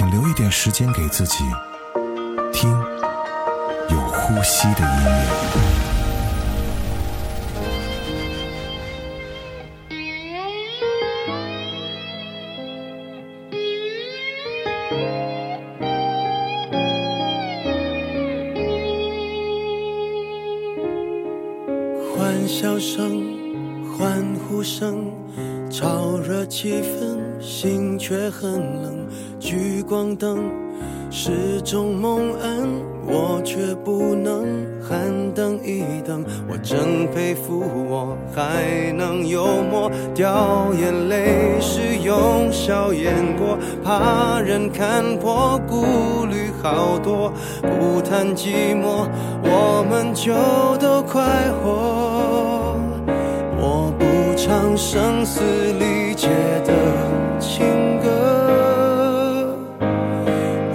请留一点时间给自己，听有呼吸的音乐。还能幽默，掉眼泪是用笑掩过，怕人看破，顾虑好多。不谈寂寞，我们就都快活。我不唱声嘶力竭的情歌，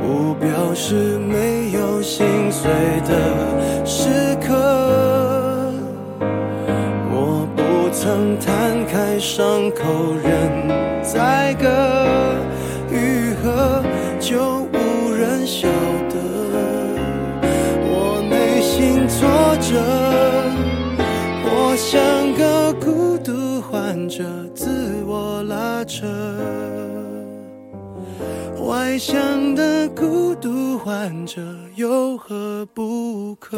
不表示没有心碎的时刻。不曾摊开伤口任宰割，愈合就无人晓得。我内心挫折，我像个孤独患者，自我拉扯。外向的孤独患者有何不可？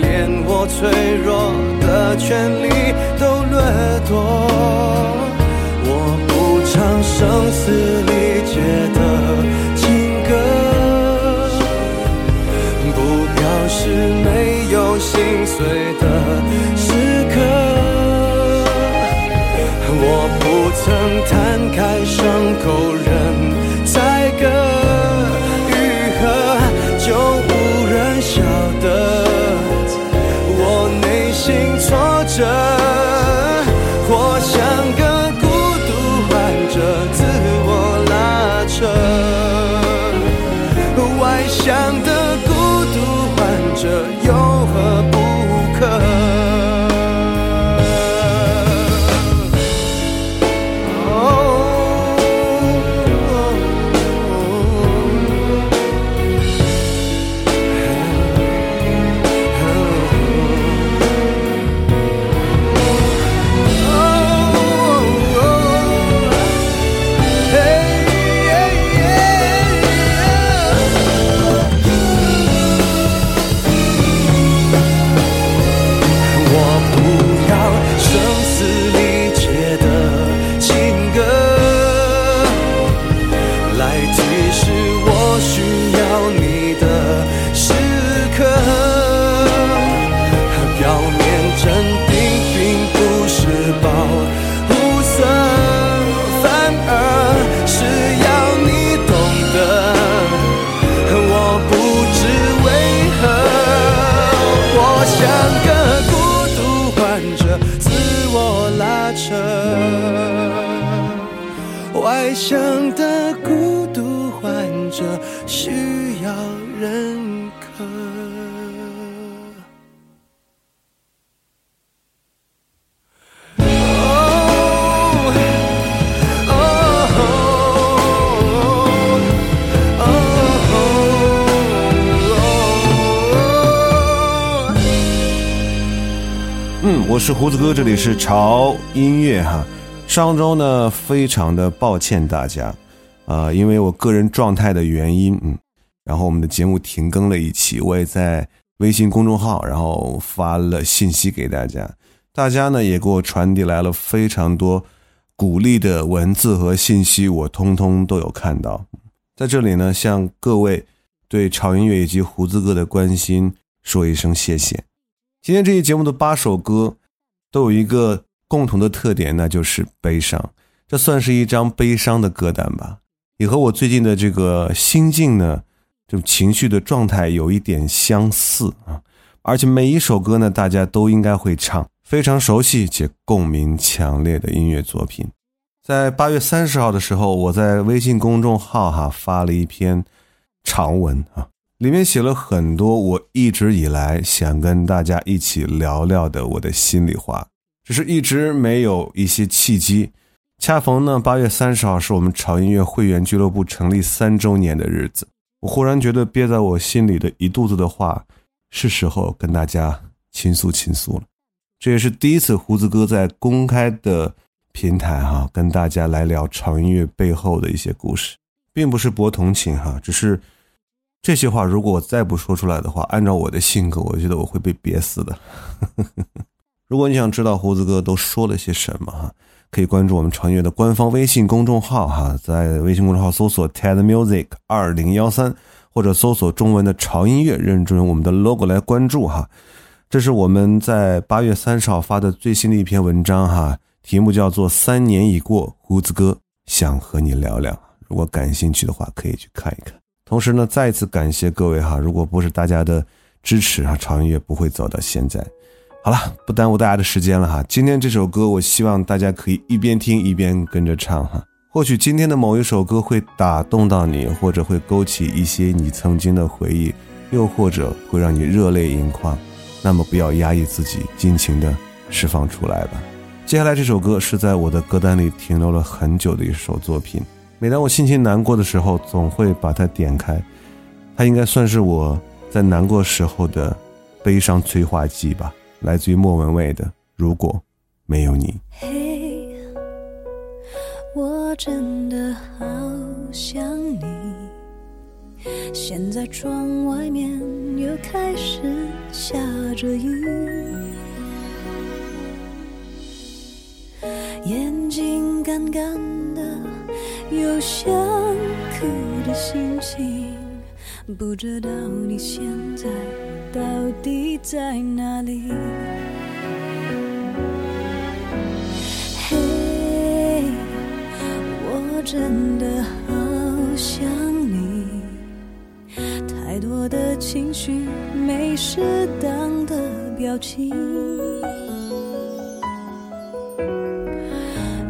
连我脆弱的权利都掠夺。我不唱声嘶力竭的情歌，不表示没有心碎的时刻。我不曾摊开伤口我是胡子哥，这里是潮音乐哈。上周呢，非常的抱歉大家，啊，因为我个人状态的原因，嗯，然后我们的节目停更了一期，我也在微信公众号然后发了信息给大家，大家呢也给我传递来了非常多鼓励的文字和信息，我通通都有看到，在这里呢，向各位对潮音乐以及胡子哥的关心说一声谢谢。今天这期节目的八首歌都有一个。共同的特点那就是悲伤，这算是一张悲伤的歌单吧，也和我最近的这个心境呢，这种情绪的状态有一点相似啊。而且每一首歌呢，大家都应该会唱，非常熟悉且共鸣强烈的音乐作品。在八月三十号的时候，我在微信公众号哈发了一篇长文啊，里面写了很多我一直以来想跟大家一起聊聊的我的心里话。只是一直没有一些契机，恰逢呢八月三十号是我们潮音乐会员俱乐部成立三周年的日子，我忽然觉得憋在我心里的一肚子的话，是时候跟大家倾诉倾诉了。这也是第一次胡子哥在公开的平台哈跟大家来聊潮音乐背后的一些故事，并不是博同情哈，只是这些话如果我再不说出来的话，按照我的性格，我觉得我会被憋死的。如果你想知道胡子哥都说了些什么哈，可以关注我们长乐的官方微信公众号哈，在微信公众号搜索 TED Music 二零幺三，或者搜索中文的潮音乐，认准我们的 logo 来关注哈。这是我们在八月三十号发的最新的一篇文章哈，题目叫做《三年已过，胡子哥想和你聊聊》。如果感兴趣的话，可以去看一看。同时呢，再一次感谢各位哈，如果不是大家的支持啊，潮音乐不会走到现在。好了，不耽误大家的时间了哈。今天这首歌，我希望大家可以一边听一边跟着唱哈。或许今天的某一首歌会打动到你，或者会勾起一些你曾经的回忆，又或者会让你热泪盈眶。那么不要压抑自己，尽情的释放出来吧。接下来这首歌是在我的歌单里停留了很久的一首作品。每当我心情难过的时候，总会把它点开。它应该算是我在难过时候的悲伤催化剂吧。来自于莫文蔚的《如果没有你》。嘿，我真的好想你。现在窗外面又开始下着雨，眼睛干干的，有想哭的心情，不知道你现在。到底在哪里？嘿，我真的好想你。太多的情绪，没适当的表情。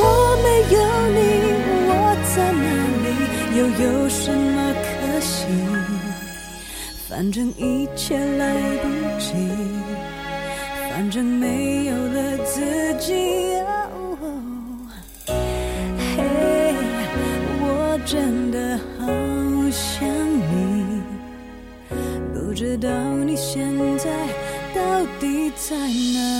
果没有你，我在哪里？又有什么可惜？反正一切来不及，反正没有了自己。嘿，我真的好想你，不知道你现在到底在哪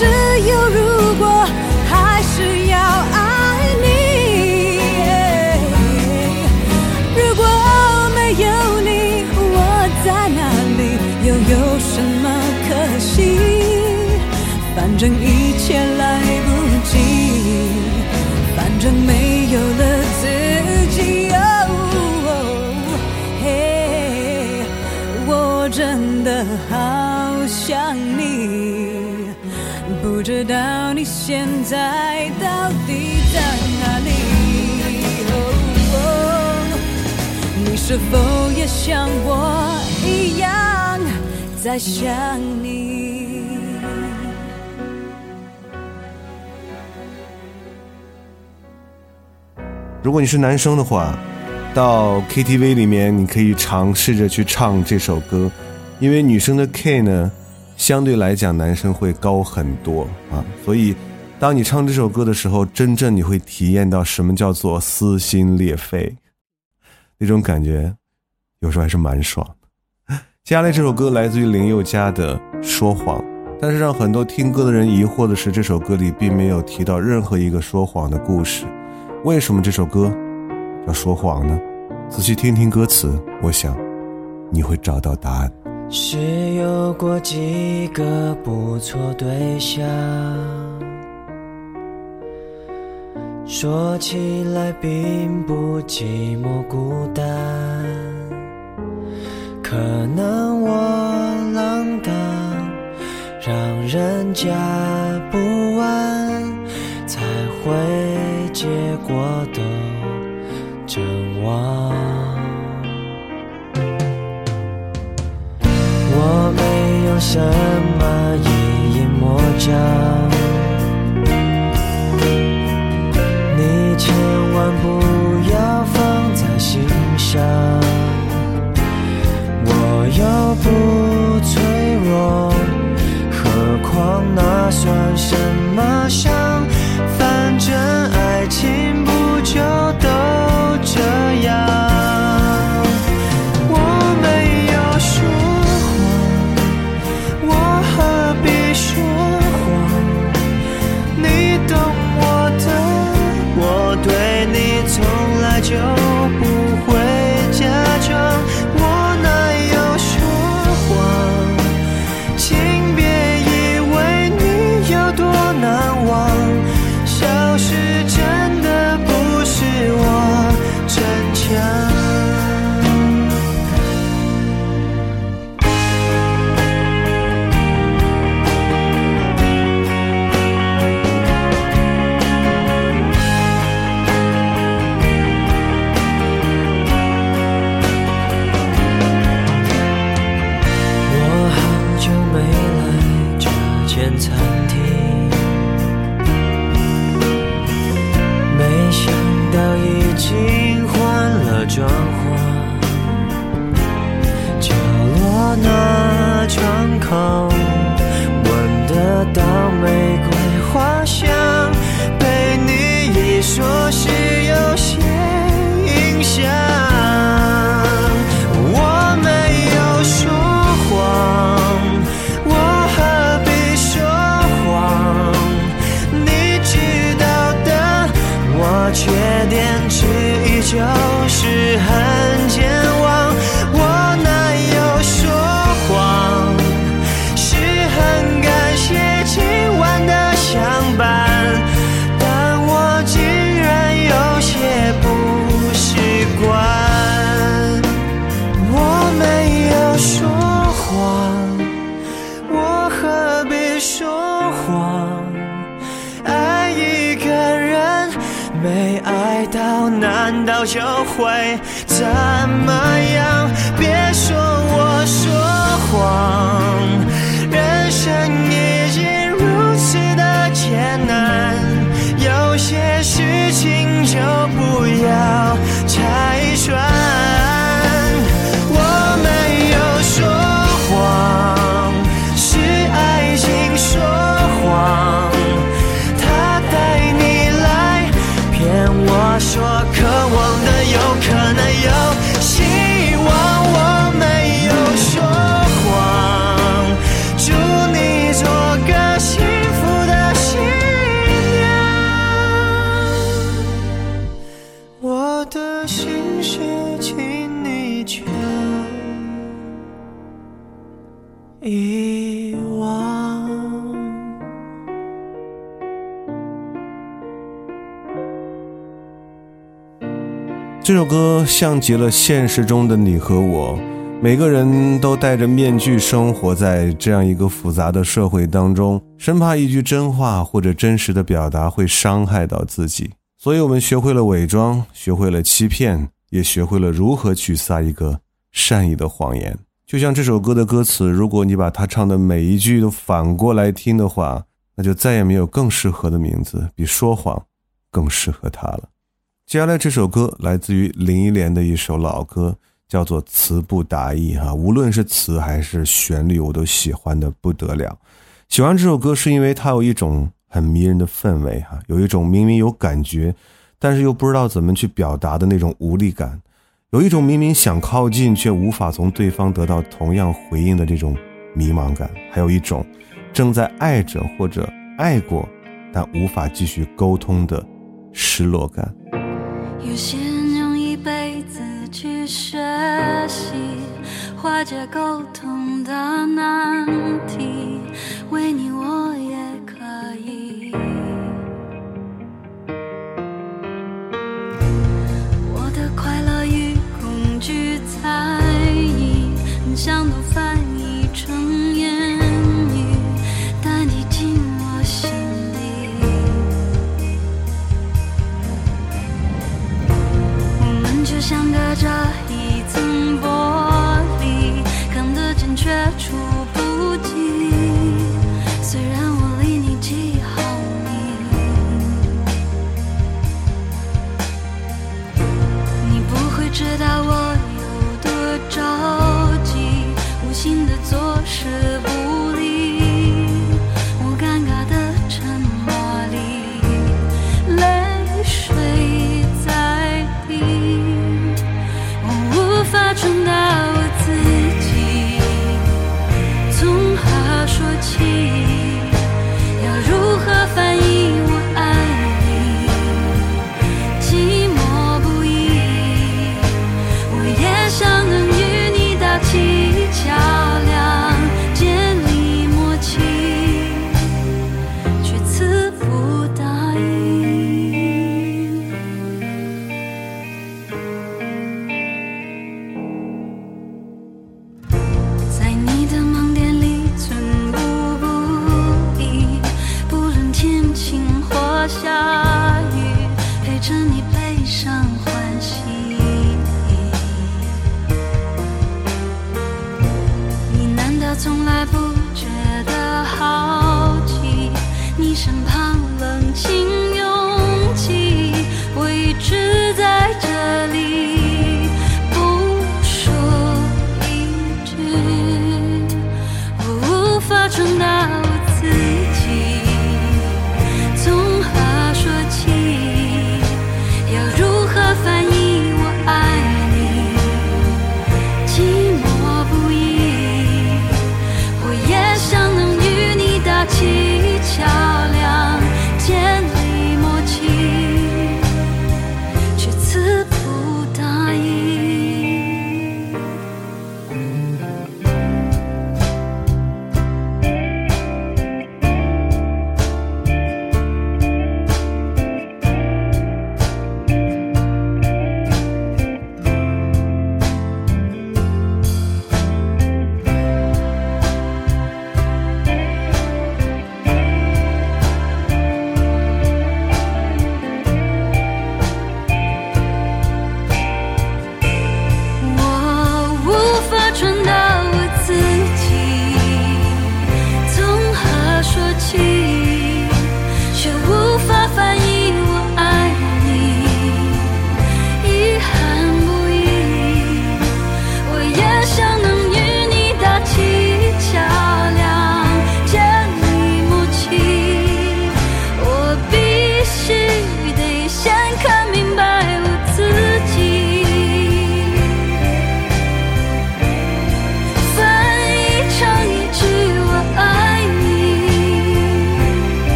只有如果，还是要知道你现在到底在哪里？你是否也像我一样在想你？如果你是男生的话，到 KTV 里面你可以尝试着去唱这首歌，因为女生的 K 呢，相对来讲男生会高很多啊，所以当你唱这首歌的时候，真正你会体验到什么叫做撕心裂肺，那种感觉，有时候还是蛮爽。接下来这首歌来自于林宥嘉的《说谎》，但是让很多听歌的人疑惑的是，这首歌里并没有提到任何一个说谎的故事。为什么这首歌要说谎呢？仔细听听歌词，我想你会找到答案。是有过几个不错对象，说起来并不寂寞孤单，可能我浪荡，让人家不安，才会。结果的真忘，什么一隐魔障，就会遗忘。这首歌像极了现实中的你和我，每个人都戴着面具生活在这样一个复杂的社会当中，生怕一句真话或者真实的表达会伤害到自己，所以我们学会了伪装，学会了欺骗，也学会了如何去撒一个善意的谎言。就像这首歌的歌词，如果你把它唱的每一句都反过来听的话，那就再也没有更适合的名字比说谎更适合它了。接下来这首歌来自于林忆莲的一首老歌，叫做《词不达意》哈，无论是词还是旋律，我都喜欢的不得了。喜欢这首歌是因为它有一种很迷人的氛围哈，有一种明明有感觉，但是又不知道怎么去表达的那种无力感，有一种明明想靠近却无法从对方得到同样回应的这种迷茫感，还有一种正在爱着或者爱过但无法继续沟通的失落感。有些人用一辈子去学习化解沟通的难题，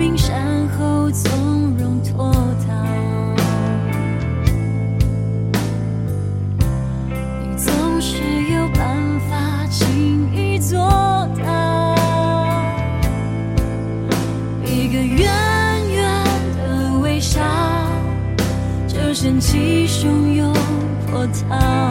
冰山后从容脱逃。你总是有办法轻易做到，一个远远的微笑。就掀起汹涌波涛，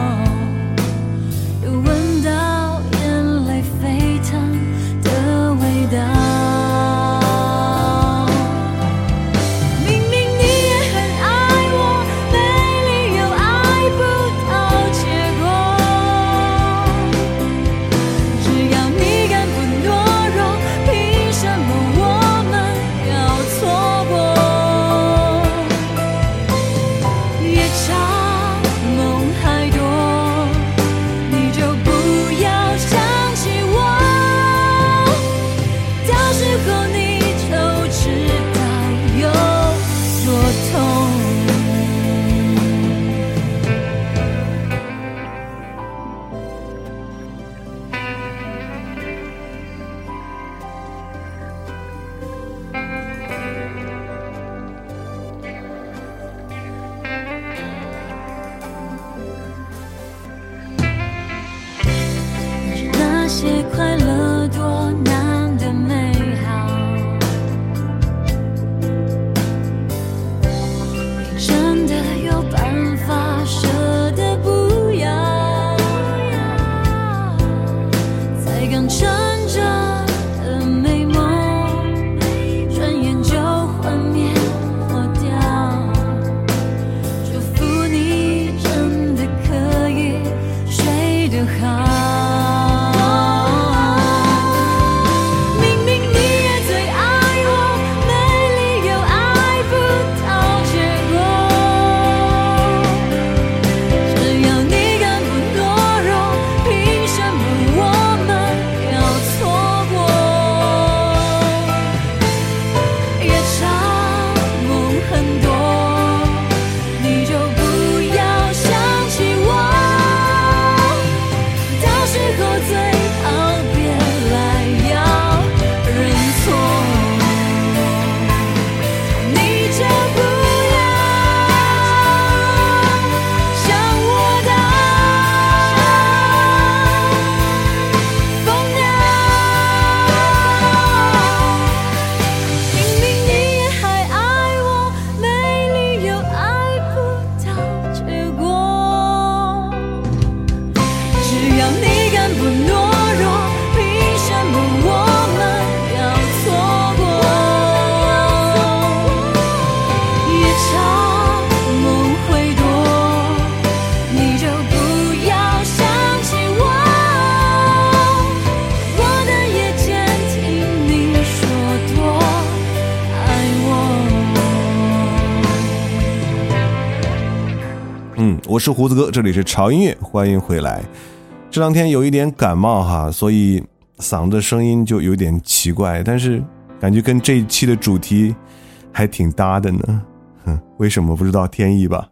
胡子哥，这里是潮音乐，欢迎回来。这两天有一点感冒哈，所以嗓子声音就有点奇怪，但是感觉跟这一期的主题还挺搭的呢。哼，为什么不知道天意吧？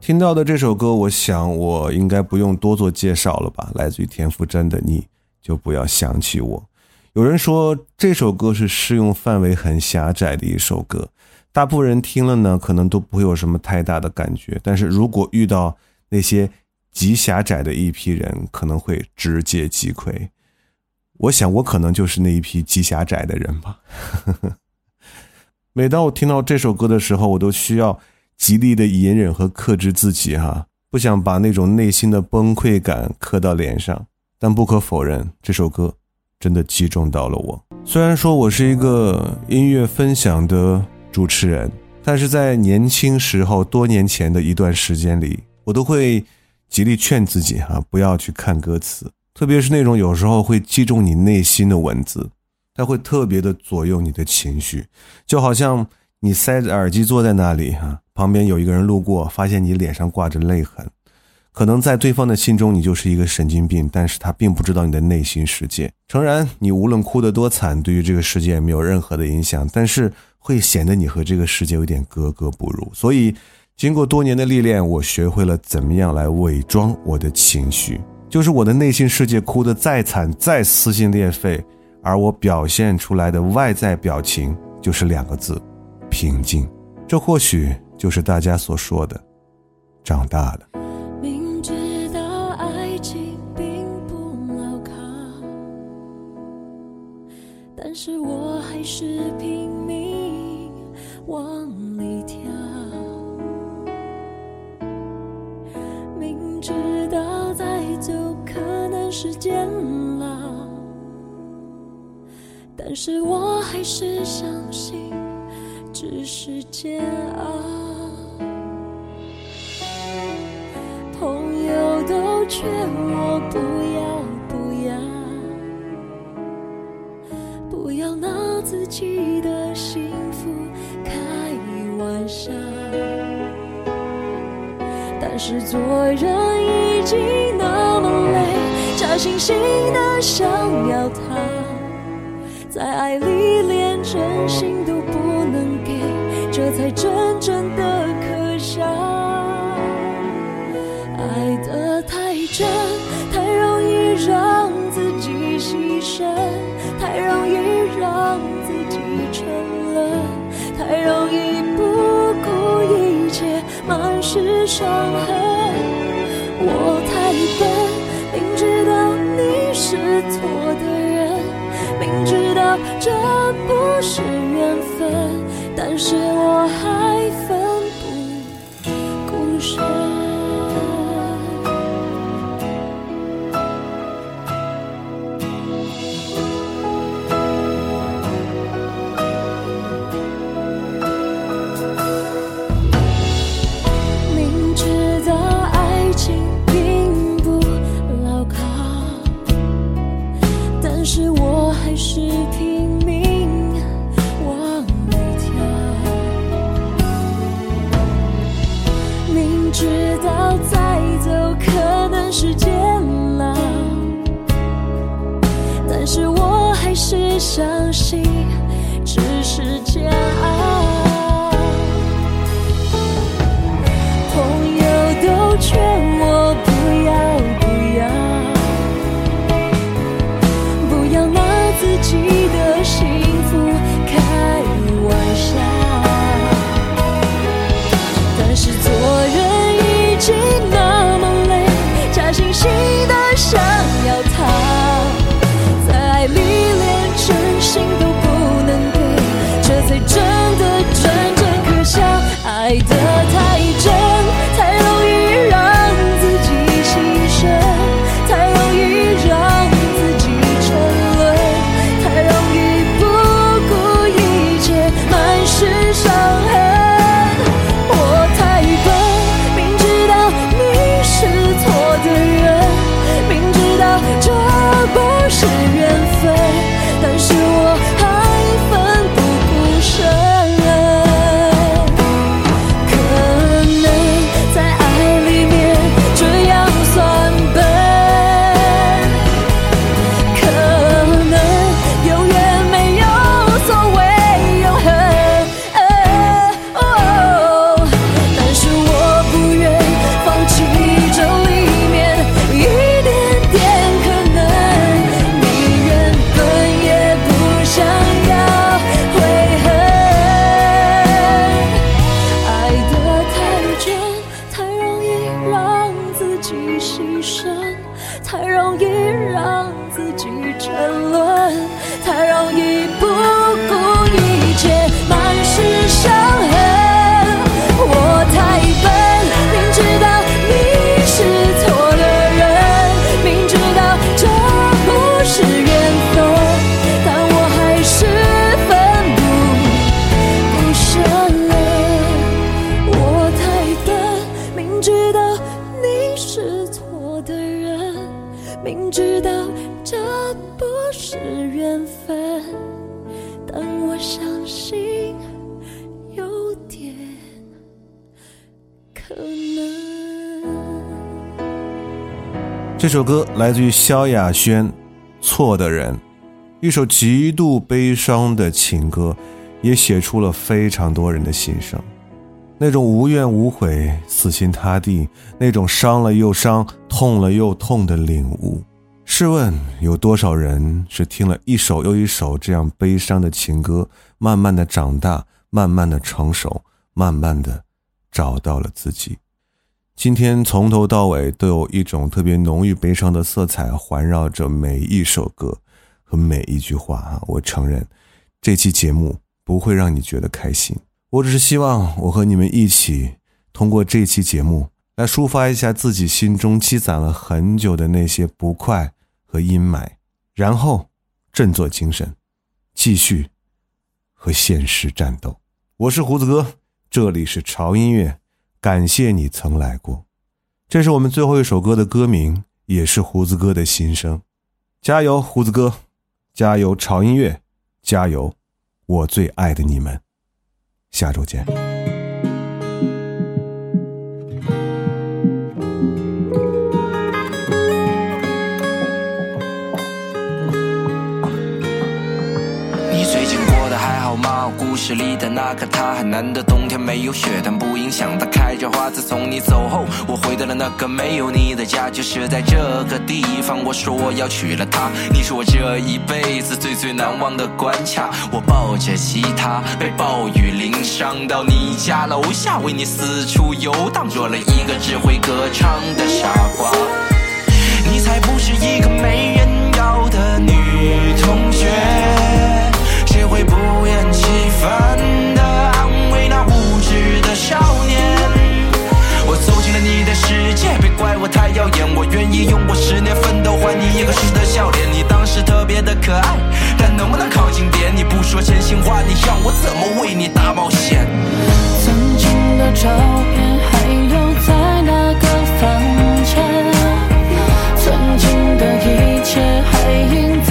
听到的这首歌，我想我应该不用多做介绍了吧？来自于田馥甄的《你就不要想起我》。有人说这首歌是适用范围很狭窄的一首歌。大部分人听了呢，可能都不会有什么太大的感觉。但是如果遇到那些极狭窄的一批人，可能会直接击溃。我想我可能就是那一批极狭窄的人吧。每当我听到这首歌的时候，我都需要极力的隐忍和克制自己，哈，不想把那种内心的崩溃感刻到脸上。但不可否认，这首歌真的击中到了我。虽然说我是一个音乐分享的。主持人，但是在年轻时候，多年前的一段时间里，我都会极力劝自己哈，不要去看歌词，特别是那种有时候会击中你内心的文字，它会特别的左右你的情绪，就好像你塞着耳机坐在那里哈，旁边有一个人路过，发现你脸上挂着泪痕。可能在对方的心中，你就是一个神经病，但是他并不知道你的内心世界。诚然，你无论哭得多惨，对于这个世界没有任何的影响，但是会显得你和这个世界有点格格不入。所以，经过多年的历练，我学会了怎么样来伪装我的情绪，就是我的内心世界哭得再惨、再撕心裂肺，而我表现出来的外在表情就是两个字：平静。这或许就是大家所说的长大了。时间了，但是我还是相信只是煎熬。朋友都劝我不要。不要，不要拿自己的幸福开玩笑，但是做人已经那么累，假惺惺的想要他，在爱里连真心都不能给，这才真正的可笑。爱得太真，太容易让自己牺牲，太容易让自己沉沦。太容易不顾一切，满是伤痕。错的人，明知道这不是缘分，但是我还可能。这首歌来自于萧亚轩，《错的人》，一首极度悲伤的情歌，也写出了非常多人的心声。那种无怨无悔、死心塌地，那种伤了又伤、痛了又痛的领悟。试问，有多少人是听了一首又一首这样悲伤的情歌，慢慢的长大，慢慢的成熟，慢慢的找到了自己？今天从头到尾都有一种特别浓郁悲伤的色彩环绕着每一首歌和每一句话啊！我承认，这期节目不会让你觉得开心。我只是希望我和你们一起，通过这期节目来抒发一下自己心中积攒了很久的那些不快和阴霾，然后振作精神，继续和现实战斗。我是胡子哥，这里是潮音乐，感谢你曾来过。这是我们最后一首歌的歌名，也是胡子哥的心声。加油，胡子哥！加油，潮音乐！加油，我最爱的你们！下周见。吗？故事里的那个他，很难得冬天没有雪，但不影响他开着花。自从你走后，我回到了那个没有你的家，就是在这个地方。我说我要娶了她，你是我这一辈子最最难忘的关卡。我抱着吉他，被暴雨淋伤，到你家楼下，为你四处游荡，做了一个只会歌唱的傻瓜。你才不是一个没人要的女同学，般的安慰那无知的少年？我走进了你的世界，别怪我太耀眼，我愿意用我十年奋斗换你一个时的笑脸。你当时特别的可爱，但能不能靠近点？你不说真心话，你让我怎么为你大冒险？曾经的照片还留在那个房间，曾经的一切还印在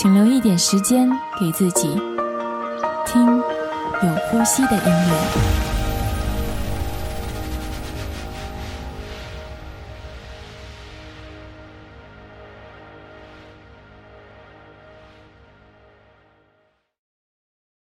请留一点时间给自己，听有呼吸的音乐。